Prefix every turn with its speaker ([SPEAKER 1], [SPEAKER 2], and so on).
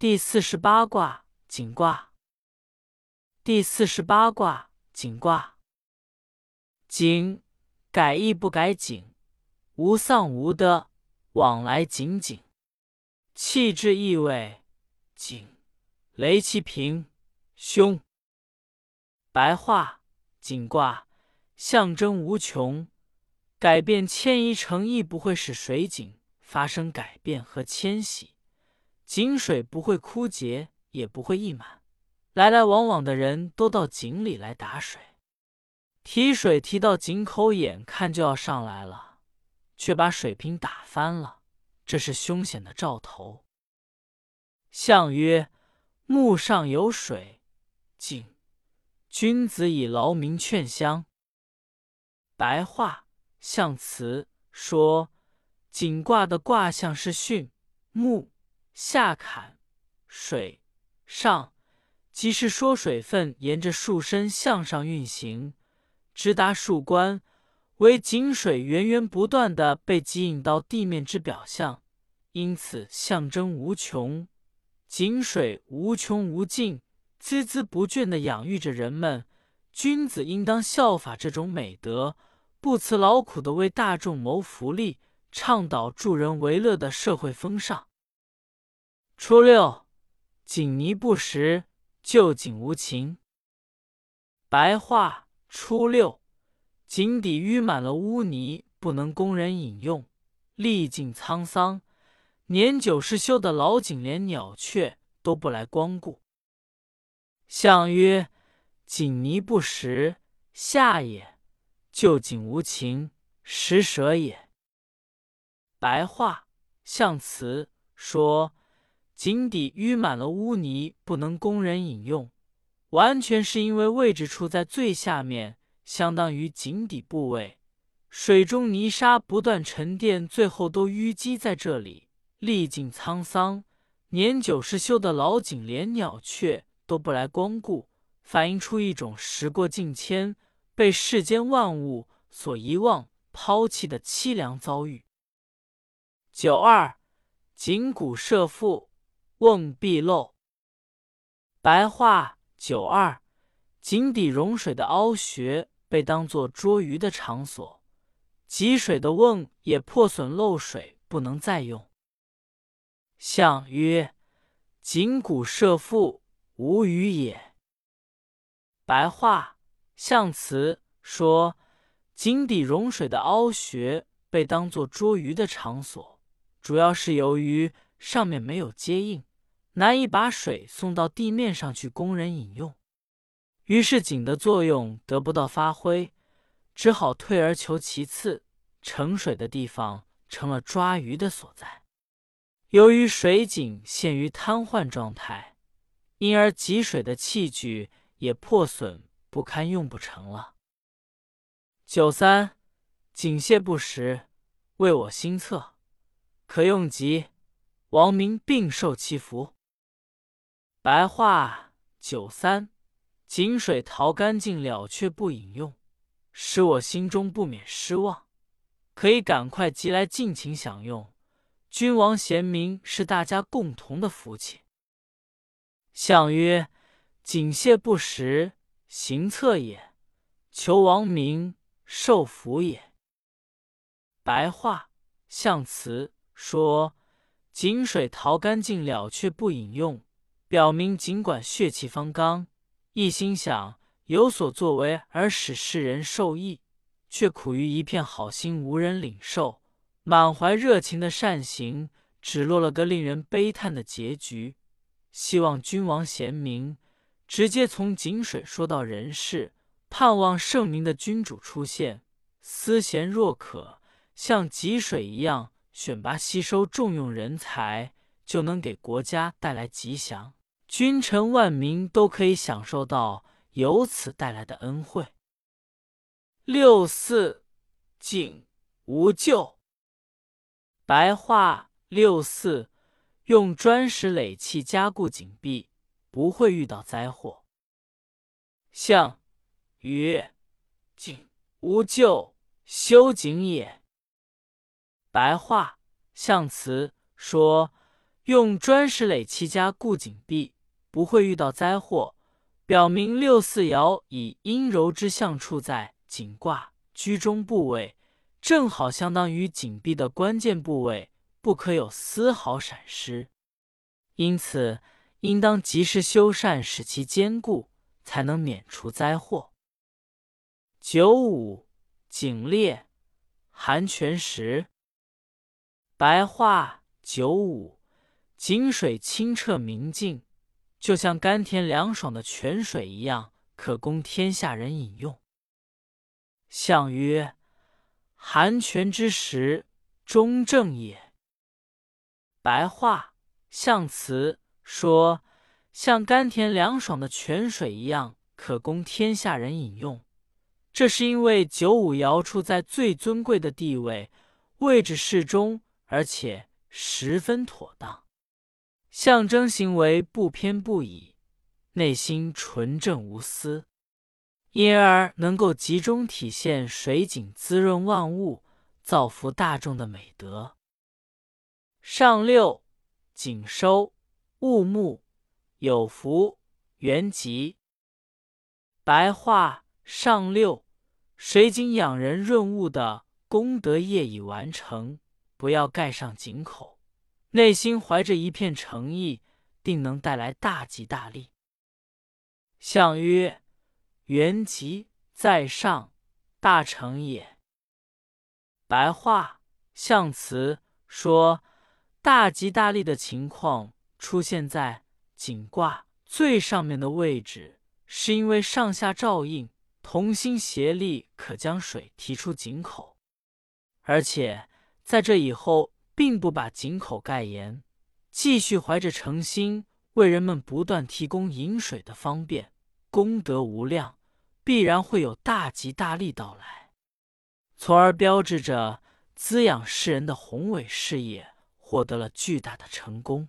[SPEAKER 1] 第四十八卦景卦。第四十八卦景卦。景，改易不改景，无丧无的，往来井井。气质意味，景，雷其平，凶。白话景卦象征无穷，改变迁移成亦不会使水井发生改变和迁徙。井水不会枯竭，也不会溢满，来来往往的人都到井里来打水。提水提到井口，眼看就要上来了，却把水瓶打翻了，这是凶险的兆头。象曰：木上有水，井。君子以劳民劝乡。白话象辞说，井卦的卦象是巽木。下坎水上，即是说水分沿着树身向上运行，直达树冠，为井水源源不断的被吸引到地面之表象，因此象征无穷。井水无穷无尽，孜孜不倦的养育着人们。君子应当效法这种美德，不辞劳苦的为大众谋福利，倡导助人为乐的社会风尚。初六，井泥不食，旧井无情。白话：初六，井底淤满了污泥，不能供人饮用，历尽沧桑。年久失修的老井，连鸟雀都不来光顾。象曰：井泥不食，下也；旧井无情，食舍也。白话：象辞说。井底淤满了污泥，不能供人饮用，完全是因为位置处在最下面，相当于井底部位，水中泥沙不断沉淀，最后都淤积在这里，历尽沧桑，年久失修的老井，连鸟雀都不来光顾，反映出一种时过境迁、被世间万物所遗忘、抛弃的凄凉遭遇。九二，井谷射覆。瓮必漏。白话：九二，井底融水的凹穴被当作捉鱼的场所，汲水的瓮也破损漏水，不能再用。象曰：井谷射覆，无鱼也。白话：象辞说，井底融水的凹穴被当作捉鱼的场所，主要是由于上面没有接应。难以把水送到地面上去供人饮用，于是井的作用得不到发挥，只好退而求其次，盛水的地方成了抓鱼的所在。由于水井陷于瘫痪状态，因而汲水的器具也破损不堪，用不成了。九三，井泄不食，为我心恻，可用急，亡民并受其福。白话九三，井水淘干净了，却不饮用，使我心中不免失望。可以赶快即来尽情享用。君王贤明是大家共同的福气。相曰：井泄不食，行策也；求王民受福也。白话象辞说：井水淘干净了，却不饮用。表明，尽管血气方刚，一心想有所作为而使世人受益，却苦于一片好心无人领受，满怀热情的善行，只落了个令人悲叹的结局。希望君王贤明，直接从井水说到人世，盼望圣明的君主出现。思贤若渴，像汲水一样选拔吸收重用人才，就能给国家带来吉祥。君臣万民都可以享受到由此带来的恩惠。六四，井无咎。白话：六四，用砖石垒砌加固井壁，不会遇到灾祸。象曰：井无咎，修井也。白话：象辞说。用砖石垒砌加固井壁，不会遇到灾祸，表明六四爻以阴柔之象处在井卦居中部位，正好相当于井壁的关键部位，不可有丝毫闪失。因此，应当及时修缮，使其坚固，才能免除灾祸。九五井裂，寒泉时。白话九五，井水清澈明净，就像甘甜凉爽的泉水一样，可供天下人饮用。象曰：寒泉之时，中正也。白话。象辞说，像甘甜凉爽的泉水一样，可供天下人饮用。这是因为九五爻处在最尊贵的地位，位置适中，而且十分妥当，象征行为不偏不倚，内心纯正无私，因而能够集中体现水井滋润万物、造福大众的美德。上六。井收物木有福元吉。白话上六，水井养人润物的功德业已完成，不要盖上井口，内心怀着一片诚意，定能带来大吉大利。象曰：元吉在上，大成也。白话象辞说。大吉大利的情况出现在井卦最上面的位置，是因为上下照应，同心协力，可将水提出井口。而且在这以后，并不把井口盖严，继续怀着诚心，为人们不断提供饮水的方便，功德无量，必然会有大吉大利到来，从而标志着滋养世人的宏伟事业。获得了巨大的成功。